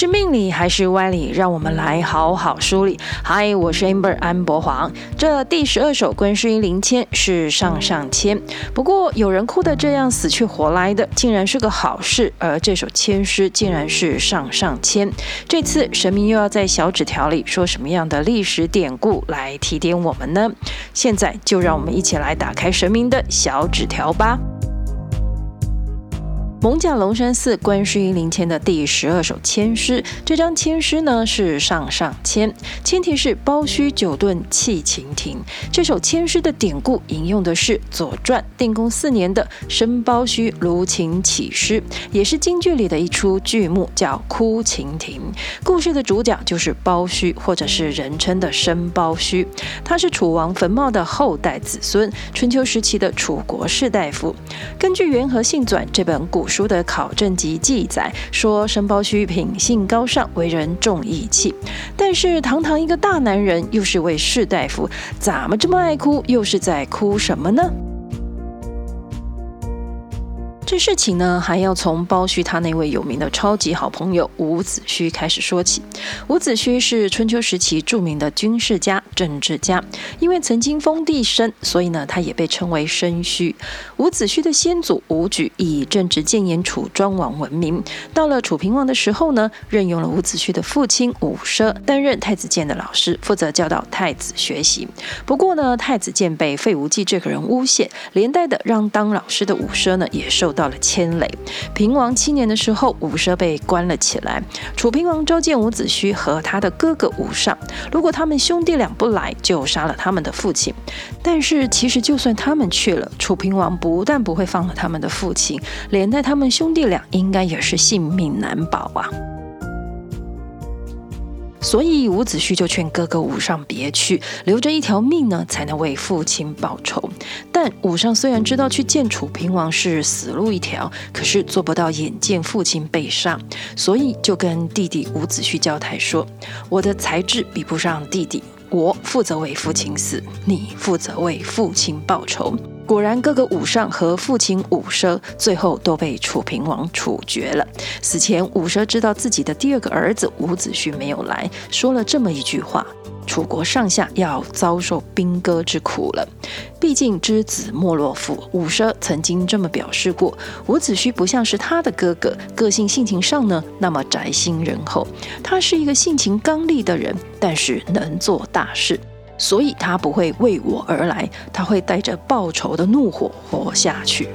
是命理还是歪理？让我们来好好梳理。嗨，我是 Amber 安博黄。这第十二首观世音灵签是上上签，不过有人哭得这样死去活来的，竟然是个好事。而这首签诗竟然是上上签。这次神明又要在小纸条里说什么样的历史典故来提点我们呢？现在就让我们一起来打开神明的小纸条吧。蒙甲龙山寺观世音灵签的第十二首签诗，这张签诗呢是上上签，签题是包须九遁泣晴庭。这首签诗的典故引用的是《左传》定公四年的《申包胥卢晴起诗》，也是京剧里的一出剧目，叫《哭晴庭》。故事的主角就是包须，或者是人称的申包胥，他是楚王坟墓的后代子孙，春秋时期的楚国士大夫。根据《元和信传》这本古书的考证及记载说，申包胥品性高尚，为人重义气。但是堂堂一个大男人，又是位士大夫，怎么这么爱哭？又是在哭什么呢？这事情呢，还要从包胥他那位有名的超级好朋友伍子胥开始说起。伍子胥是春秋时期著名的军事家、政治家，因为曾经封地申，所以呢，他也被称为申胥。伍子胥的先祖伍举以正直谏言楚庄王闻名。到了楚平王的时候呢，任用了伍子胥的父亲伍奢担任太子建的老师，负责教导太子学习。不过呢，太子建被费无忌这个人诬陷，连带的让当老师的伍奢呢，也受到。到了千累。平王七年的时候，伍奢被关了起来。楚平王召见伍子胥和他的哥哥伍尚，如果他们兄弟俩不来，就杀了他们的父亲。但是其实就算他们去了，楚平王不但不会放了他们的父亲，连带他们兄弟俩应该也是性命难保啊。所以伍子胥就劝哥哥伍尚别去，留着一条命呢，才能为父亲报仇。但伍尚虽然知道去见楚平王是死路一条，可是做不到眼见父亲被杀，所以就跟弟弟伍子胥交代说：“我的才智比不上弟弟，我负责为父亲死，你负责为父亲报仇。”果然，哥哥伍尚和父亲伍奢最后都被楚平王处决了。死前，伍奢知道自己的第二个儿子伍子胥没有来，说了这么一句话：“楚国上下要遭受兵戈之苦了。”毕竟知子莫若父，伍奢曾经这么表示过。伍子胥不像是他的哥哥，个性性情上呢那么宅心仁厚。他是一个性情刚烈的人，但是能做大事。所以他不会为我而来，他会带着报仇的怒火活下去。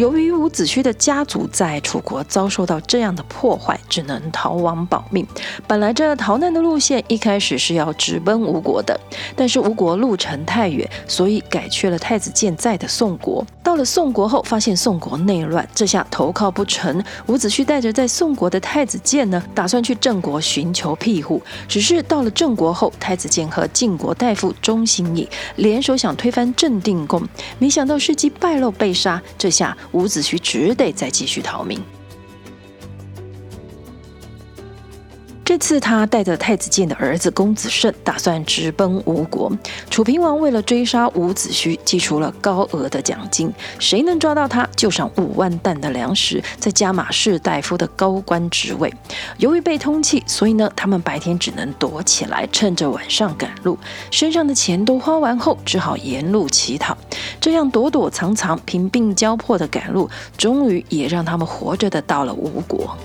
由于伍子胥的家族在楚国遭受到这样的破坏，只能逃亡保命。本来这逃难的路线一开始是要直奔吴国的，但是吴国路程太远，所以改去了太子建在的宋国。到了宋国后，发现宋国内乱，这下投靠不成。伍子胥带着在宋国的太子建呢，打算去郑国寻求庇护。只是到了郑国后，太子建和晋国大夫钟行乙联手想推翻郑定公，没想到事迹败露被杀。这下。伍子胥只得再继续逃命。这次他带着太子建的儿子公子胜，打算直奔吴国。楚平王为了追杀伍子胥，寄出了高额的奖金，谁能抓到他，就赏五万担的粮食，再加马士大夫的高官职位。由于被通缉，所以呢，他们白天只能躲起来，趁着晚上赶路。身上的钱都花完后，只好沿路乞讨。这样躲躲藏藏、贫病交迫的赶路，终于也让他们活着的到了吴国。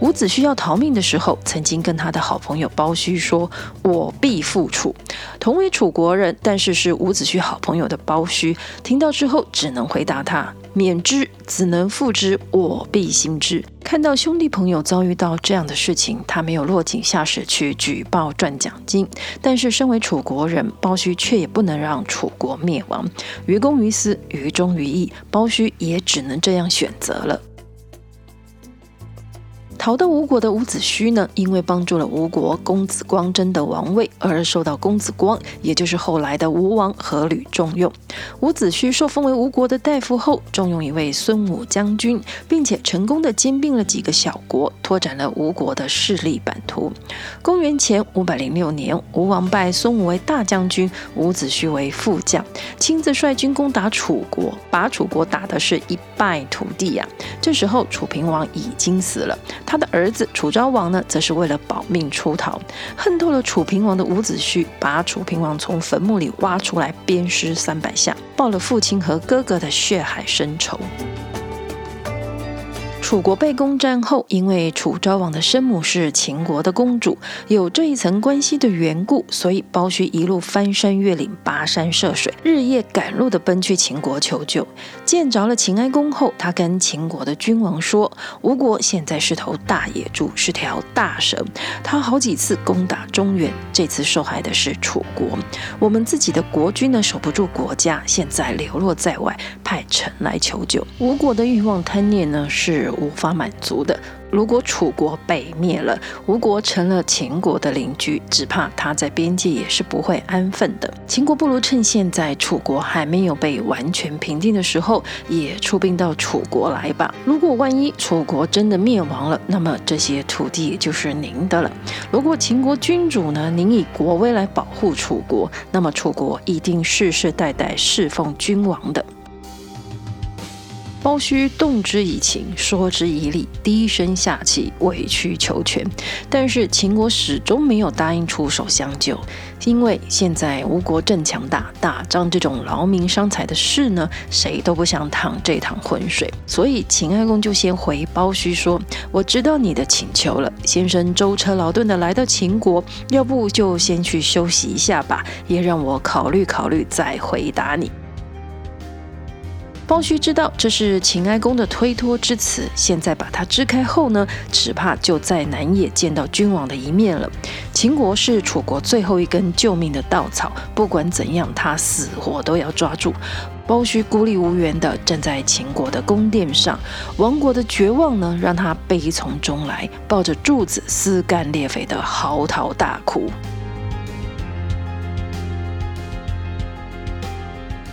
伍子胥要逃命的时候，曾经跟他的好朋友包须说：“我必复楚。”同为楚国人，但是是伍子胥好朋友的包须，听到之后只能回答他：“免之，子能复之，我必行之。”看到兄弟朋友遭遇到这样的事情，他没有落井下石去举报赚奖金，但是身为楚国人，包须却也不能让楚国灭亡。于公于私，于忠于义，包须也只能这样选择了。逃到吴国的伍子胥呢，因为帮助了吴国公子光争得王位，而受到公子光，也就是后来的吴王阖闾重用。伍子胥受封为吴国的大夫后，重用一位孙武将军，并且成功的兼并了几个小国，拓展了吴国的势力版图。公元前五百零六年，吴王拜孙武为大将军，伍子胥为副将，亲自率军攻打楚国，把楚国打的是一败涂地呀、啊。这时候，楚平王已经死了，他的儿子楚昭王呢，则是为了保命出逃。恨透了楚平王的伍子胥，把楚平王从坟墓里挖出来，鞭尸三百下，报了父亲和哥哥的血海深仇。楚国被攻占后，因为楚昭王的生母是秦国的公主，有这一层关系的缘故，所以包须一路翻山越岭、跋山涉水，日夜赶路地奔去秦国求救。见着了秦哀公后，他跟秦国的君王说：“吴国现在是头大野猪，是条大蛇，他好几次攻打中原，这次受害的是楚国。我们自己的国君呢，守不住国家，现在流落在外，派臣来求救。吴国的欲望贪念呢，是。”无法满足的。如果楚国被灭了，吴国成了秦国的邻居，只怕他在边界也是不会安分的。秦国不如趁现在楚国还没有被完全平定的时候，也出兵到楚国来吧。如果万一楚国真的灭亡了，那么这些土地就是您的了。如果秦国君主呢，您以国威来保护楚国，那么楚国一定世世代代侍奉君王的。包胥动之以情，说之以理，低声下气，委曲求全。但是秦国始终没有答应出手相救，因为现在吴国正强大，打仗这种劳民伤财的事呢，谁都不想趟这趟浑水。所以秦哀公就先回包胥说：“我知道你的请求了，先生舟车劳顿的来到秦国，要不就先去休息一下吧，也让我考虑考虑再回答你。”包须知道这是秦哀公的推脱之词，现在把他支开后呢，只怕就再难也见到君王的一面了。秦国是楚国最后一根救命的稻草，不管怎样，他死活都要抓住。包须孤立无援地站在秦国的宫殿上，亡国的绝望呢，让他悲从中来，抱着柱子撕肝裂肺地嚎啕大哭。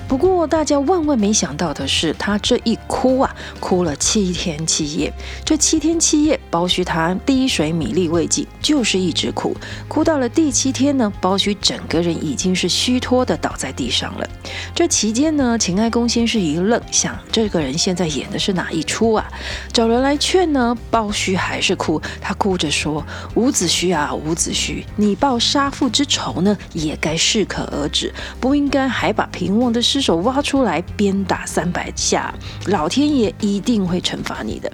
不过，大家万万没想到的是，他这一哭啊，哭了七天七夜。这七天七夜，包须他滴水米粒未进，就是一直哭。哭到了第七天呢，包须整个人已经是虚脱的倒在地上了。这期间呢，秦哀公先是一愣，想这个人现在演的是哪一出啊？找人来劝呢，包须还是哭。他哭着说：“伍子胥啊，伍子胥，你报杀父之仇呢，也该适可而止，不应该还把平王的尸。”手挖出来鞭打三百下，老天爷一定会惩罚你的。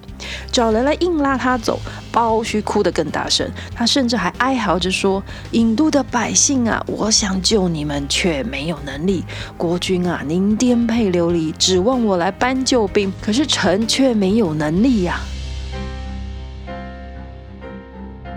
找人来硬拉他走，包须哭得更大声，他甚至还哀嚎着说：“郢都的百姓啊，我想救你们，却没有能力。国君啊，您颠沛流离，指望我来搬救兵，可是臣却没有能力呀、”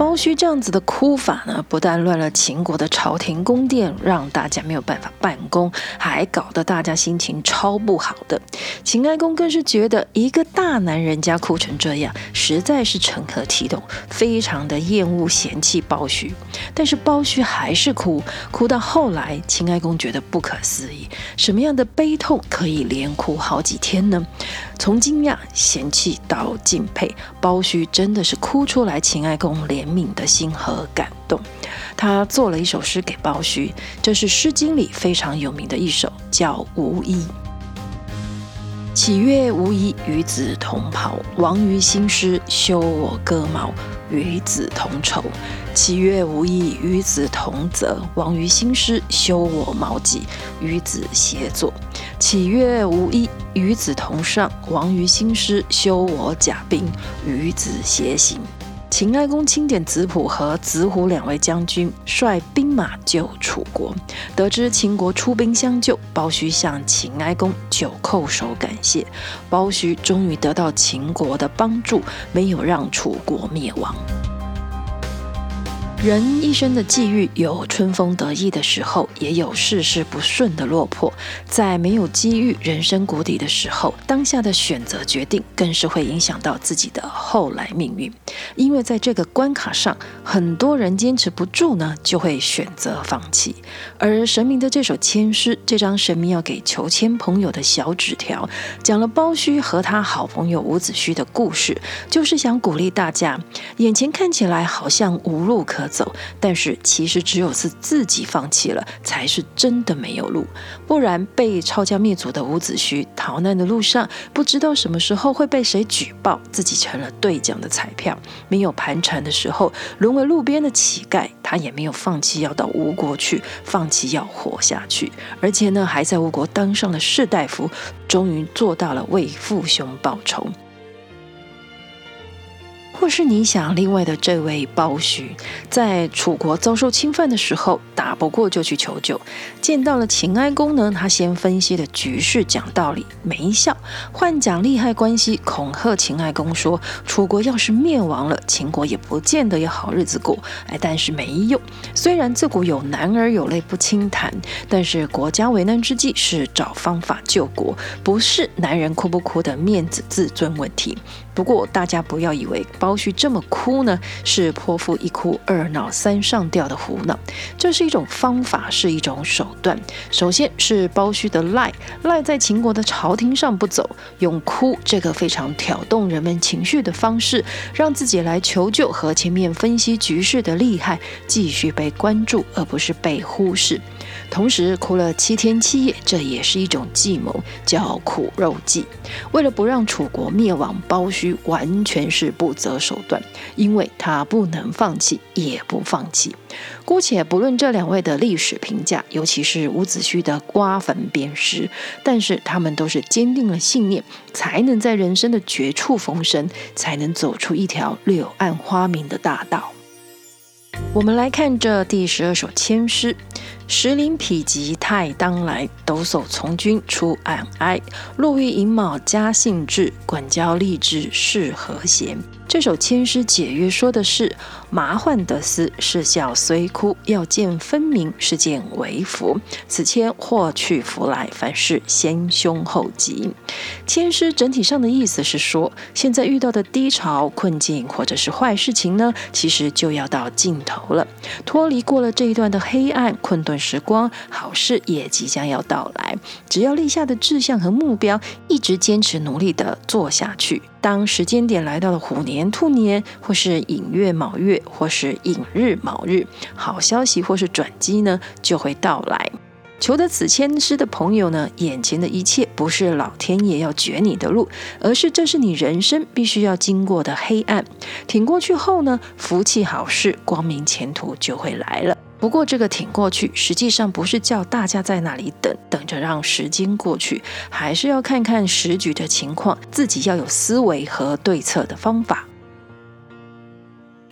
包须这样子的哭法呢，不但乱了秦国的朝廷宫殿，让大家没有办法办公，还搞得大家心情超不好的。秦哀公更是觉得一个大男人家哭成这样，实在是成何体统，非常的厌恶嫌弃包须。但是包须还是哭，哭到后来，秦哀公觉得不可思议，什么样的悲痛可以连哭好几天呢？从惊讶、嫌弃到敬佩，包须真的是哭出来秦哀公怜悯的心和感动。他做了一首诗给包须，这是《诗经》里非常有名的一首，叫《无衣》。岂曰无衣，与子同袍。王于兴师，修我戈矛，与子同仇。岂曰无衣，与子同泽。王于兴师，修我矛戟，与子偕作。岂曰无衣，与子同上。王于兴师，修我甲兵，与子偕行。秦哀公钦点子朴和子虎两位将军，率兵马救楚国。得知秦国出兵相救，包胥向秦哀公九叩首感谢。包胥终于得到秦国的帮助，没有让楚国灭亡。人一生的际遇有春风得意的时候，也有事事不顺的落魄。在没有机遇、人生谷底的时候，当下的选择决定更是会影响到自己的后来命运。因为在这个关卡上，很多人坚持不住呢，就会选择放弃。而神明的这首签诗，这张神明要给求签朋友的小纸条，讲了包须和他好朋友伍子胥的故事，就是想鼓励大家，眼前看起来好像无路可走，但是其实只有是自己放弃了，才是真的没有路。不然被抄家灭族的伍子胥逃难的路上，不知道什么时候会被谁举报，自己成了兑奖的彩票。没有盘缠的时候，沦为路边的乞丐，他也没有放弃要到吴国去，放弃要活下去。而且呢，还在吴国当上了士大夫，终于做到了为父兄报仇。或是你想，另外的这位包须，在楚国遭受侵犯的时候，打不过就去求救，见到了秦哀公呢，他先分析了局势，讲道理没效，换讲利害关系，恐吓秦哀公说，楚国要是灭亡了，秦国也不见得有好日子过。哎，但是没用，虽然自古有男儿有泪不轻弹，但是国家危难之际是找方法救国，不是男人哭不哭的面子自尊问题。不过大家不要以为包须这么哭呢，是泼妇一哭二闹三上吊的胡闹，这是一种方法，是一种手段。首先是包胥的赖赖在秦国的朝廷上不走，用哭这个非常挑动人们情绪的方式，让自己来求救和前面分析局势的厉害继续被关注，而不是被忽视。同时哭了七天七夜，这也是一种计谋，叫苦肉计。为了不让楚国灭亡，包须完全是不择手段，因为他不能放弃，也不放弃。姑且不论这两位的历史评价，尤其是伍子胥的刮坟鞭尸，但是他们都是坚定了信念，才能在人生的绝处逢生，才能走出一条柳暗花明的大道。我们来看这第十二首千诗。石林否极泰当来，抖擞从军出暗哀。路遇寅卯嘉信至，管教吏治是和谐。这首千诗解约说的是：麻患得思，事效虽枯，要见分明，是见为福。此签祸去福来，凡事先凶后吉。千诗整体上的意思是说，现在遇到的低潮、困境或者是坏事情呢，其实就要到尽头了，脱离过了这一段的黑暗困顿时光，好事也即将要到来。只要立下的志向和目标，一直坚持努力地做下去。当时间点来到了虎年、兔年，或是寅月、卯月，或是寅日、卯日，好消息或是转机呢，就会到来。求得此签诗的朋友呢，眼前的一切不是老天爷要绝你的路，而是这是你人生必须要经过的黑暗。挺过去后呢，福气好事、光明前途就会来了。不过，这个挺过去，实际上不是叫大家在那里等，等着让时间过去，还是要看看时局的情况，自己要有思维和对策的方法。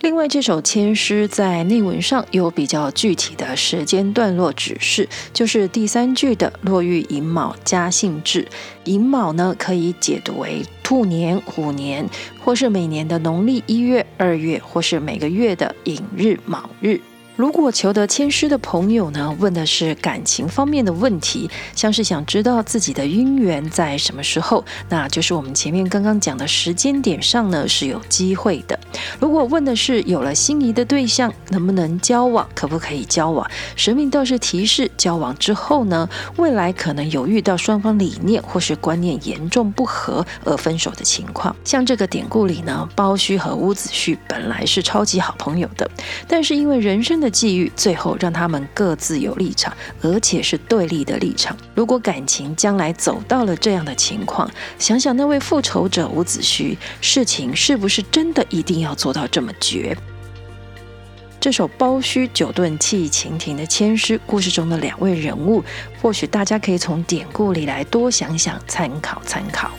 另外，这首签诗在内文上有比较具体的时间段落指示，就是第三句的“落玉寅卯嘉信至”，寅卯呢可以解读为兔年、虎年，或是每年的农历一月、二月，或是每个月的寅日、卯日。如果求得签诗的朋友呢，问的是感情方面的问题，像是想知道自己的姻缘在什么时候，那就是我们前面刚刚讲的时间点上呢是有机会的。如果问的是有了心仪的对象，能不能交往，可不可以交往，神明倒是提示交往之后呢，未来可能有遇到双方理念或是观念严重不合而分手的情况。像这个典故里呢，包须和伍子胥本来是超级好朋友的，但是因为人生的际遇最后让他们各自有立场，而且是对立的立场。如果感情将来走到了这样的情况，想想那位复仇者伍子胥，事情是不是真的一定要做到这么绝？这首包须酒遁弃秦庭的千诗故事中的两位人物，或许大家可以从典故里来多想想，参考参考。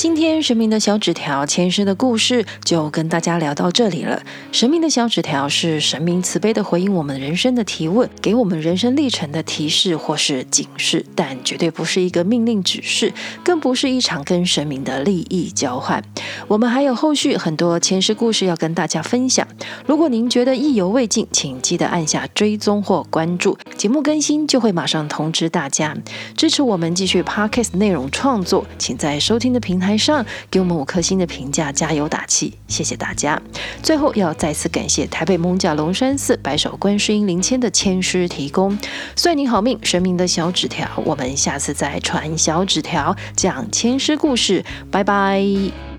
今天神明的小纸条前世的故事就跟大家聊到这里了。神明的小纸条是神明慈悲的回应我们人生的提问，给我们人生历程的提示或是警示，但绝对不是一个命令指示，更不是一场跟神明的利益交换。我们还有后续很多前世故事要跟大家分享。如果您觉得意犹未尽，请记得按下追踪或关注，节目更新就会马上通知大家。支持我们继续 Podcast 内容创作，请在收听的平台。台上给我们五颗星的评价，加油打气，谢谢大家。最后要再次感谢台北艋舺龙山寺白首观世音灵签的签师提供。算你好命，神明的小纸条，我们下次再传小纸条，讲签师故事，拜拜。